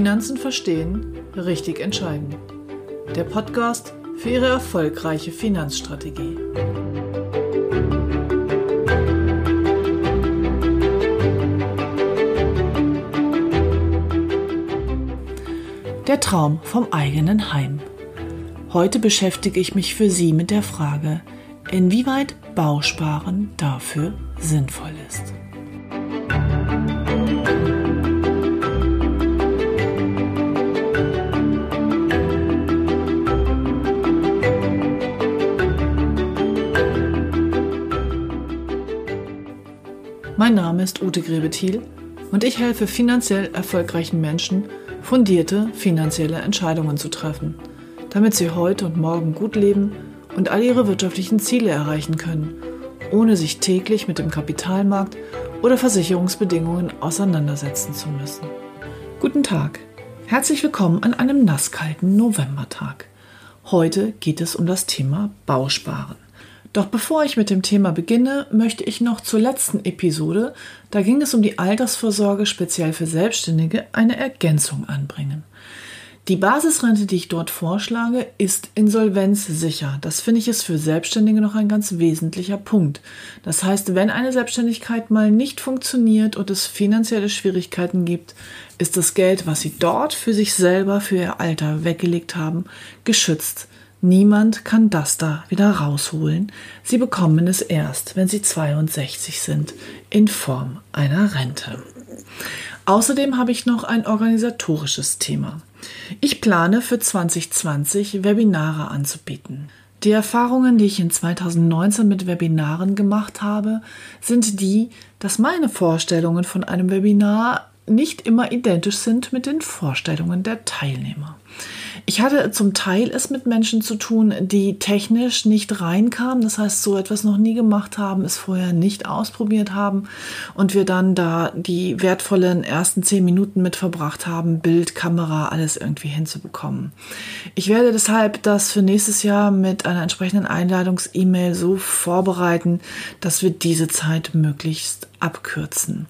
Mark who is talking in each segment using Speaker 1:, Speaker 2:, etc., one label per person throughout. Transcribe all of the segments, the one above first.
Speaker 1: Finanzen verstehen, richtig entscheiden. Der Podcast für Ihre erfolgreiche Finanzstrategie. Der Traum vom eigenen Heim. Heute beschäftige ich mich für Sie mit der Frage, inwieweit Bausparen dafür sinnvoll ist. Mein Name ist Ute Grebethiel und ich helfe finanziell erfolgreichen Menschen, fundierte finanzielle Entscheidungen zu treffen, damit sie heute und morgen gut leben und all ihre wirtschaftlichen Ziele erreichen können, ohne sich täglich mit dem Kapitalmarkt oder Versicherungsbedingungen auseinandersetzen zu müssen. Guten Tag, herzlich willkommen an einem nasskalten Novembertag. Heute geht es um das Thema Bausparen. Doch bevor ich mit dem Thema beginne, möchte ich noch zur letzten Episode, da ging es um die Altersvorsorge speziell für Selbstständige, eine Ergänzung anbringen. Die Basisrente, die ich dort vorschlage, ist insolvenzsicher. Das finde ich ist für Selbstständige noch ein ganz wesentlicher Punkt. Das heißt, wenn eine Selbstständigkeit mal nicht funktioniert und es finanzielle Schwierigkeiten gibt, ist das Geld, was Sie dort für sich selber, für Ihr Alter weggelegt haben, geschützt. Niemand kann das da wieder rausholen. Sie bekommen es erst, wenn sie 62 sind, in Form einer Rente. Außerdem habe ich noch ein organisatorisches Thema. Ich plane für 2020 Webinare anzubieten. Die Erfahrungen, die ich in 2019 mit Webinaren gemacht habe, sind die, dass meine Vorstellungen von einem Webinar nicht immer identisch sind mit den Vorstellungen der Teilnehmer. Ich hatte zum Teil es mit Menschen zu tun, die technisch nicht reinkamen, das heißt so etwas noch nie gemacht haben, es vorher nicht ausprobiert haben und wir dann da die wertvollen ersten zehn Minuten mit verbracht haben, Bild, Kamera, alles irgendwie hinzubekommen. Ich werde deshalb das für nächstes Jahr mit einer entsprechenden Einladungs-E-Mail so vorbereiten, dass wir diese Zeit möglichst abkürzen.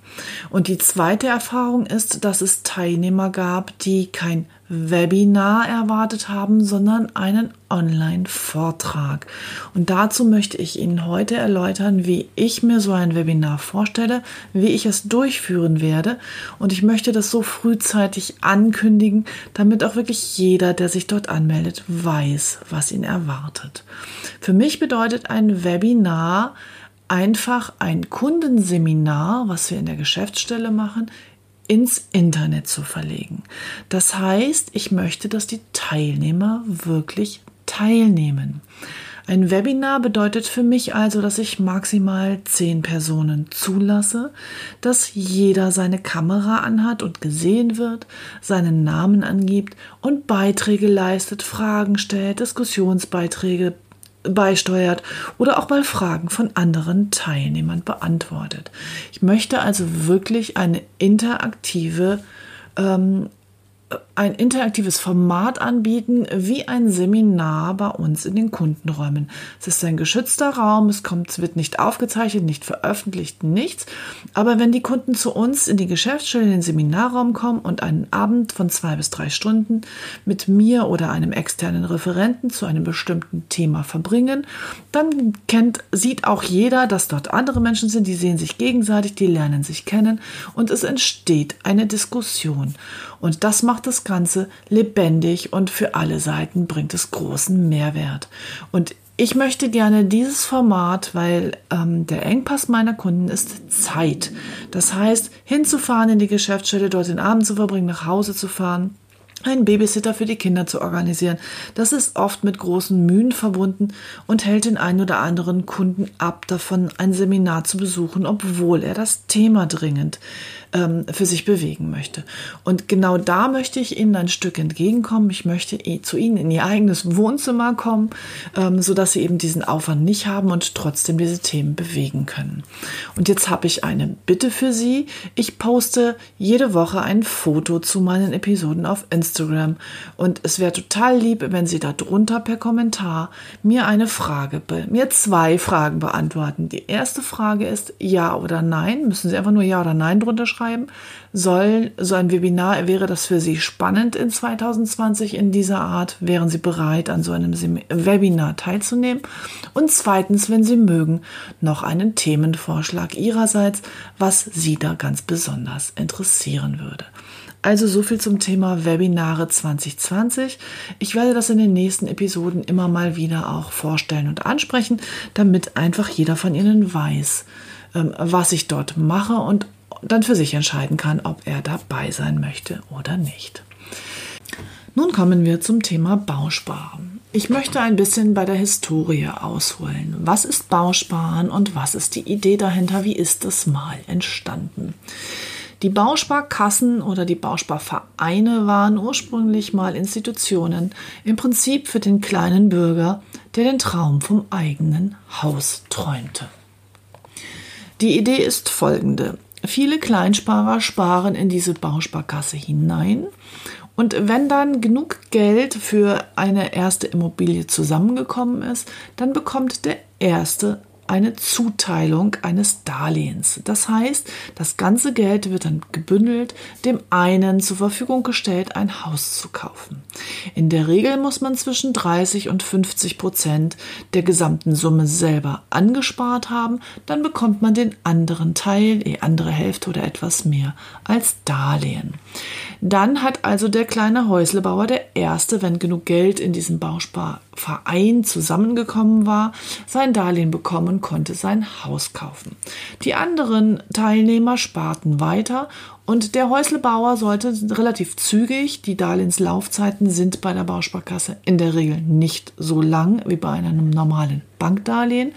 Speaker 1: Und die zweite Erfahrung ist, dass es Teilnehmer gab, die kein Webinar erwartet haben, sondern einen Online-Vortrag. Und dazu möchte ich Ihnen heute erläutern, wie ich mir so ein Webinar vorstelle, wie ich es durchführen werde. Und ich möchte das so frühzeitig ankündigen, damit auch wirklich jeder, der sich dort anmeldet, weiß, was ihn erwartet. Für mich bedeutet ein Webinar, einfach ein Kundenseminar, was wir in der Geschäftsstelle machen, ins Internet zu verlegen. Das heißt, ich möchte, dass die Teilnehmer wirklich teilnehmen. Ein Webinar bedeutet für mich also, dass ich maximal zehn Personen zulasse, dass jeder seine Kamera anhat und gesehen wird, seinen Namen angibt und Beiträge leistet, Fragen stellt, Diskussionsbeiträge beisteuert oder auch mal Fragen von anderen Teilnehmern beantwortet. Ich möchte also wirklich eine interaktive ähm, ein interaktives Format anbieten, wie ein Seminar bei uns in den Kundenräumen. Es ist ein geschützter Raum, es kommt, wird nicht aufgezeichnet, nicht veröffentlicht, nichts. Aber wenn die Kunden zu uns in die Geschäftsstelle, in den Seminarraum kommen und einen Abend von zwei bis drei Stunden mit mir oder einem externen Referenten zu einem bestimmten Thema verbringen, dann kennt, sieht auch jeder, dass dort andere Menschen sind, die sehen sich gegenseitig, die lernen sich kennen und es entsteht eine Diskussion. Und das macht das Ganze lebendig und für alle Seiten bringt es großen Mehrwert. Und ich möchte gerne dieses Format, weil ähm, der Engpass meiner Kunden ist Zeit. Das heißt, hinzufahren in die Geschäftsstelle, dort den Abend zu verbringen, nach Hause zu fahren, einen Babysitter für die Kinder zu organisieren. Das ist oft mit großen Mühen verbunden und hält den einen oder anderen Kunden ab, davon ein Seminar zu besuchen, obwohl er das Thema dringend ähm, für sich bewegen möchte. Und genau da möchte ich Ihnen ein Stück entgegenkommen. Ich möchte zu Ihnen in Ihr eigenes Wohnzimmer kommen, ähm, sodass Sie eben diesen Aufwand nicht haben und trotzdem diese Themen bewegen können. Und jetzt habe ich eine Bitte für Sie. Ich poste jede Woche ein Foto zu meinen Episoden auf Instagram. Instagram. Und es wäre total lieb, wenn Sie da drunter per Kommentar mir eine Frage, mir zwei Fragen beantworten. Die erste Frage ist Ja oder Nein. Müssen Sie einfach nur Ja oder Nein drunter schreiben. Soll so ein Webinar, wäre das für Sie spannend in 2020 in dieser Art? Wären Sie bereit, an so einem Webinar teilzunehmen? Und zweitens, wenn Sie mögen, noch einen Themenvorschlag Ihrerseits, was Sie da ganz besonders interessieren würde. Also so viel zum Thema Webinare 2020. Ich werde das in den nächsten Episoden immer mal wieder auch vorstellen und ansprechen, damit einfach jeder von Ihnen weiß, ähm, was ich dort mache und dann für sich entscheiden kann, ob er dabei sein möchte oder nicht. Nun kommen wir zum Thema Bausparen. Ich möchte ein bisschen bei der Historie ausholen. Was ist Bausparen und was ist die Idee dahinter? Wie ist es mal entstanden? Die Bausparkassen oder die Bausparvereine waren ursprünglich mal Institutionen, im Prinzip für den kleinen Bürger, der den Traum vom eigenen Haus träumte. Die Idee ist folgende. Viele Kleinsparer sparen in diese Bausparkasse hinein und wenn dann genug Geld für eine erste Immobilie zusammengekommen ist, dann bekommt der erste eine Zuteilung eines Darlehens. Das heißt, das ganze Geld wird dann gebündelt, dem einen zur Verfügung gestellt, ein Haus zu kaufen. In der Regel muss man zwischen 30 und 50 Prozent der gesamten Summe selber angespart haben, dann bekommt man den anderen Teil, die andere Hälfte oder etwas mehr als Darlehen. Dann hat also der kleine Häuslebauer, der erste, wenn genug Geld in diesem Bausparverein zusammengekommen war, sein Darlehen bekommen konnte sein Haus kaufen. Die anderen Teilnehmer sparten weiter und der Häuslebauer sollte relativ zügig, die Darlehenslaufzeiten sind bei der Bausparkasse in der Regel nicht so lang wie bei einem normalen Bankdarlehen,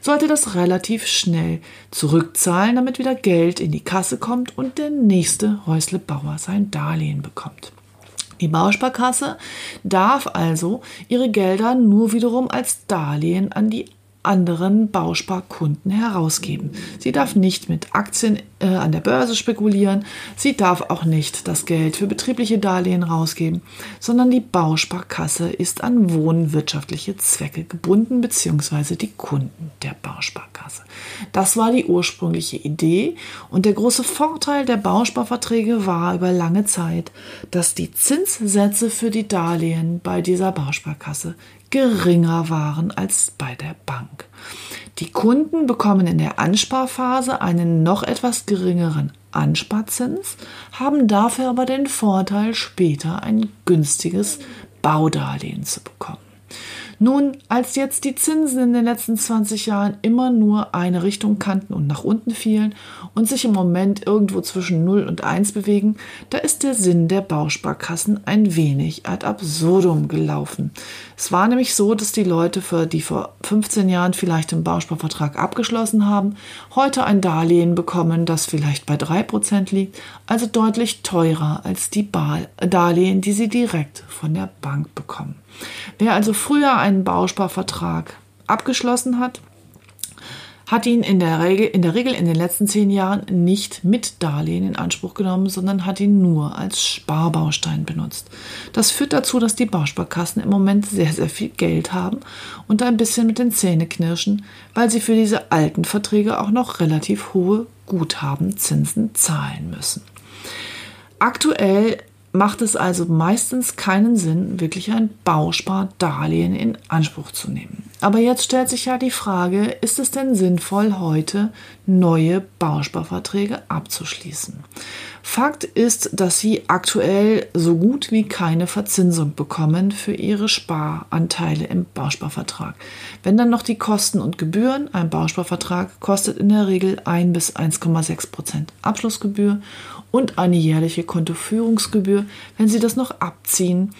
Speaker 1: sollte das relativ schnell zurückzahlen, damit wieder Geld in die Kasse kommt und der nächste Häuslebauer sein Darlehen bekommt. Die Bausparkasse darf also ihre Gelder nur wiederum als Darlehen an die anderen Bausparkunden herausgeben. Sie darf nicht mit Aktien äh, an der Börse spekulieren, sie darf auch nicht das Geld für betriebliche Darlehen rausgeben, sondern die Bausparkasse ist an wohnwirtschaftliche Zwecke gebunden bzw. die Kunden der Bausparkasse. Das war die ursprüngliche Idee und der große Vorteil der Bausparverträge war über lange Zeit, dass die Zinssätze für die Darlehen bei dieser Bausparkasse geringer waren als bei der Bank. Die Kunden bekommen in der Ansparphase einen noch etwas geringeren Ansparzins, haben dafür aber den Vorteil, später ein günstiges Baudarlehen zu bekommen. Nun, als jetzt die Zinsen in den letzten 20 Jahren immer nur eine Richtung kannten und nach unten fielen und sich im Moment irgendwo zwischen 0 und 1 bewegen, da ist der Sinn der Bausparkassen ein wenig ad absurdum gelaufen. Es war nämlich so, dass die Leute, die vor 15 Jahren vielleicht einen Bausparvertrag abgeschlossen haben, heute ein Darlehen bekommen, das vielleicht bei 3% liegt, also deutlich teurer als die Darlehen, die sie direkt von der Bank bekommen. Wer also früher einen Bausparvertrag abgeschlossen hat, hat ihn in der, Regel, in der Regel in den letzten zehn Jahren nicht mit Darlehen in Anspruch genommen, sondern hat ihn nur als Sparbaustein benutzt. Das führt dazu, dass die Bausparkassen im Moment sehr, sehr viel Geld haben und ein bisschen mit den Zähnen knirschen, weil sie für diese alten Verträge auch noch relativ hohe Guthabenzinsen zahlen müssen. Aktuell macht es also meistens keinen Sinn, wirklich ein Bauspardarlehen in Anspruch zu nehmen. Aber jetzt stellt sich ja die Frage, ist es denn sinnvoll, heute neue Bausparverträge abzuschließen? Fakt ist, dass Sie aktuell so gut wie keine Verzinsung bekommen für Ihre Sparanteile im Bausparvertrag. Wenn dann noch die Kosten und Gebühren, ein Bausparvertrag kostet in der Regel 1 bis 1,6 Prozent Abschlussgebühr und eine jährliche Kontoführungsgebühr. Wenn Sie das noch abziehen,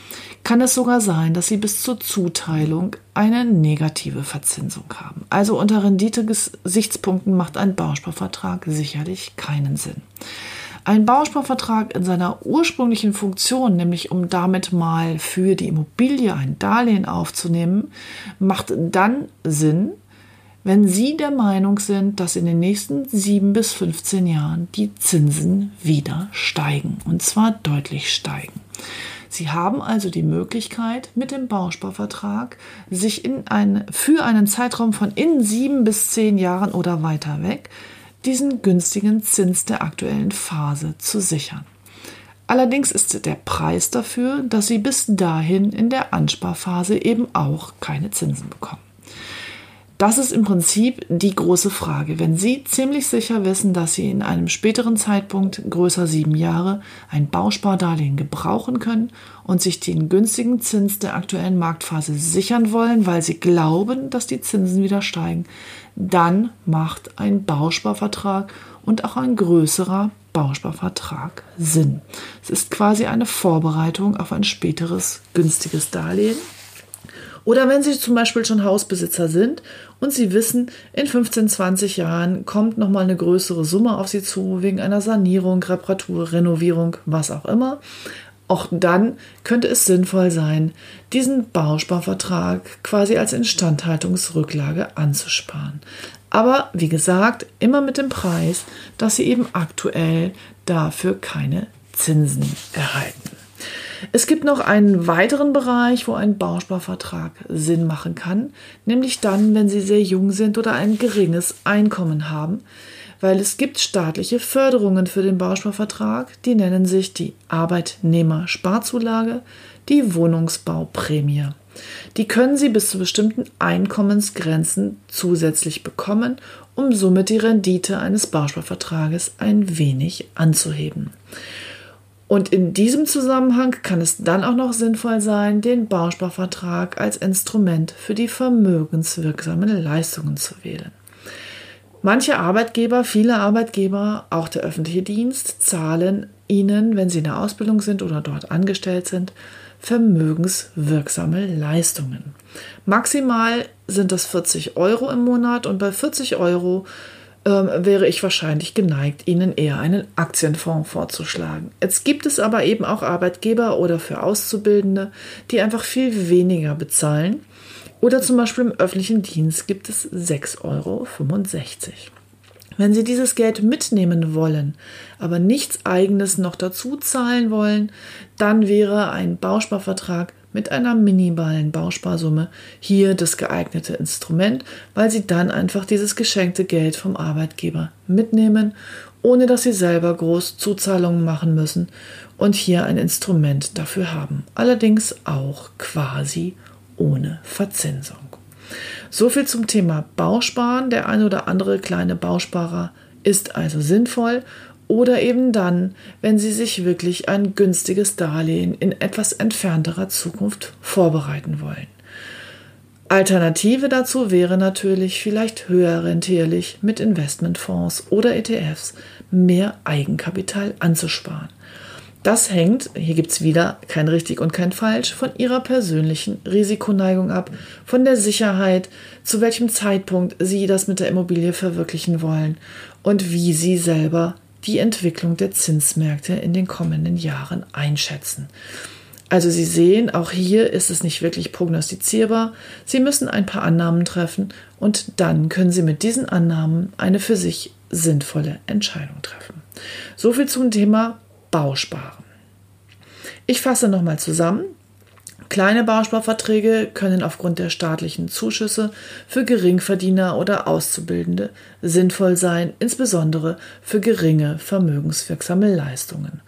Speaker 1: kann es sogar sein, dass Sie bis zur Zuteilung eine negative Verzinsung haben. Also unter Renditegesichtspunkten macht ein Bausparvertrag sicherlich keinen Sinn. Ein Bausparvertrag in seiner ursprünglichen Funktion, nämlich um damit mal für die Immobilie ein Darlehen aufzunehmen, macht dann Sinn, wenn Sie der Meinung sind, dass in den nächsten 7 bis 15 Jahren die Zinsen wieder steigen und zwar deutlich steigen. Sie haben also die Möglichkeit, mit dem Bausparvertrag sich in ein, für einen Zeitraum von in sieben bis zehn Jahren oder weiter weg diesen günstigen Zins der aktuellen Phase zu sichern. Allerdings ist der Preis dafür, dass Sie bis dahin in der Ansparphase eben auch keine Zinsen bekommen. Das ist im Prinzip die große Frage. Wenn Sie ziemlich sicher wissen, dass Sie in einem späteren Zeitpunkt, größer sieben Jahre, ein Bauspardarlehen gebrauchen können und sich den günstigen Zins der aktuellen Marktphase sichern wollen, weil Sie glauben, dass die Zinsen wieder steigen, dann macht ein Bausparvertrag und auch ein größerer Bausparvertrag Sinn. Es ist quasi eine Vorbereitung auf ein späteres günstiges Darlehen oder wenn Sie zum Beispiel schon Hausbesitzer sind und Sie wissen, in 15, 20 Jahren kommt nochmal eine größere Summe auf Sie zu, wegen einer Sanierung, Reparatur, Renovierung, was auch immer. Auch dann könnte es sinnvoll sein, diesen Bausparvertrag quasi als Instandhaltungsrücklage anzusparen. Aber wie gesagt, immer mit dem Preis, dass Sie eben aktuell dafür keine Zinsen erhalten. Es gibt noch einen weiteren Bereich, wo ein Bausparvertrag Sinn machen kann, nämlich dann, wenn Sie sehr jung sind oder ein geringes Einkommen haben, weil es gibt staatliche Förderungen für den Bausparvertrag, die nennen sich die Arbeitnehmersparzulage, die Wohnungsbauprämie. Die können Sie bis zu bestimmten Einkommensgrenzen zusätzlich bekommen, um somit die Rendite eines Bausparvertrages ein wenig anzuheben. Und in diesem Zusammenhang kann es dann auch noch sinnvoll sein, den Bausparvertrag als Instrument für die vermögenswirksamen Leistungen zu wählen. Manche Arbeitgeber, viele Arbeitgeber, auch der öffentliche Dienst, zahlen Ihnen, wenn Sie in der Ausbildung sind oder dort angestellt sind, vermögenswirksame Leistungen. Maximal sind das 40 Euro im Monat und bei 40 Euro ähm, wäre ich wahrscheinlich geneigt, Ihnen eher einen Aktienfonds vorzuschlagen. Jetzt gibt es aber eben auch Arbeitgeber oder für Auszubildende, die einfach viel weniger bezahlen. Oder zum Beispiel im öffentlichen Dienst gibt es 6,65 Euro. Wenn Sie dieses Geld mitnehmen wollen, aber nichts eigenes noch dazu zahlen wollen, dann wäre ein Bausparvertrag mit einer minimalen Bausparsumme hier das geeignete Instrument, weil Sie dann einfach dieses geschenkte Geld vom Arbeitgeber mitnehmen, ohne dass Sie selber groß Zuzahlungen machen müssen und hier ein Instrument dafür haben. Allerdings auch quasi ohne Verzinsung. So viel zum Thema Bausparen. Der ein oder andere kleine Bausparer ist also sinnvoll oder eben dann, wenn Sie sich wirklich ein günstiges Darlehen in etwas entfernterer Zukunft vorbereiten wollen. Alternative dazu wäre natürlich vielleicht höher rentierlich mit Investmentfonds oder ETFs mehr Eigenkapital anzusparen. Das hängt, hier gibt es wieder kein richtig und kein falsch, von ihrer persönlichen Risikoneigung ab, von der Sicherheit, zu welchem Zeitpunkt sie das mit der Immobilie verwirklichen wollen und wie sie selber die Entwicklung der Zinsmärkte in den kommenden Jahren einschätzen. Also Sie sehen, auch hier ist es nicht wirklich prognostizierbar. Sie müssen ein paar Annahmen treffen und dann können Sie mit diesen Annahmen eine für sich sinnvolle Entscheidung treffen. So viel zum Thema Bausparen. Ich fasse nochmal zusammen. Kleine Bausparverträge können aufgrund der staatlichen Zuschüsse für Geringverdiener oder Auszubildende sinnvoll sein, insbesondere für geringe vermögenswirksame Leistungen.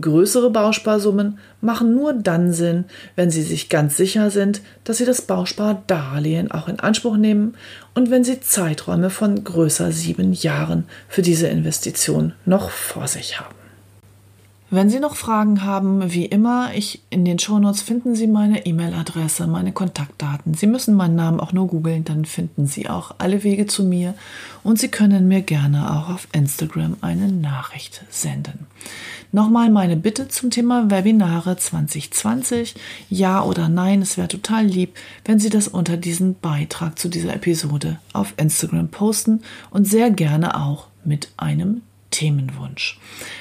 Speaker 1: Größere Bausparsummen machen nur dann Sinn, wenn Sie sich ganz sicher sind, dass Sie das Bauspardarlehen auch in Anspruch nehmen und wenn Sie Zeiträume von größer sieben Jahren für diese Investition noch vor sich haben. Wenn Sie noch Fragen haben, wie immer, ich in den Shownotes finden Sie meine E-Mail-Adresse, meine Kontaktdaten. Sie müssen meinen Namen auch nur googeln, dann finden Sie auch alle Wege zu mir und Sie können mir gerne auch auf Instagram eine Nachricht senden. Nochmal meine Bitte zum Thema Webinare 2020. Ja oder nein, es wäre total lieb, wenn Sie das unter diesen Beitrag zu dieser Episode auf Instagram posten und sehr gerne auch mit einem Themenwunsch.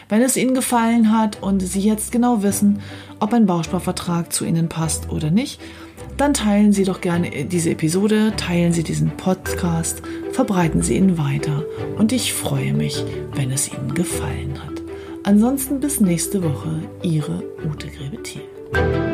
Speaker 1: Wenn es Ihnen gefallen hat und Sie jetzt genau wissen, ob ein Bausparvertrag zu Ihnen passt oder nicht, dann teilen Sie doch gerne diese Episode, teilen Sie diesen Podcast, verbreiten Sie ihn weiter und ich freue mich, wenn es Ihnen gefallen hat. Ansonsten bis nächste Woche, Ihre Ute.
Speaker 2: Tschüss.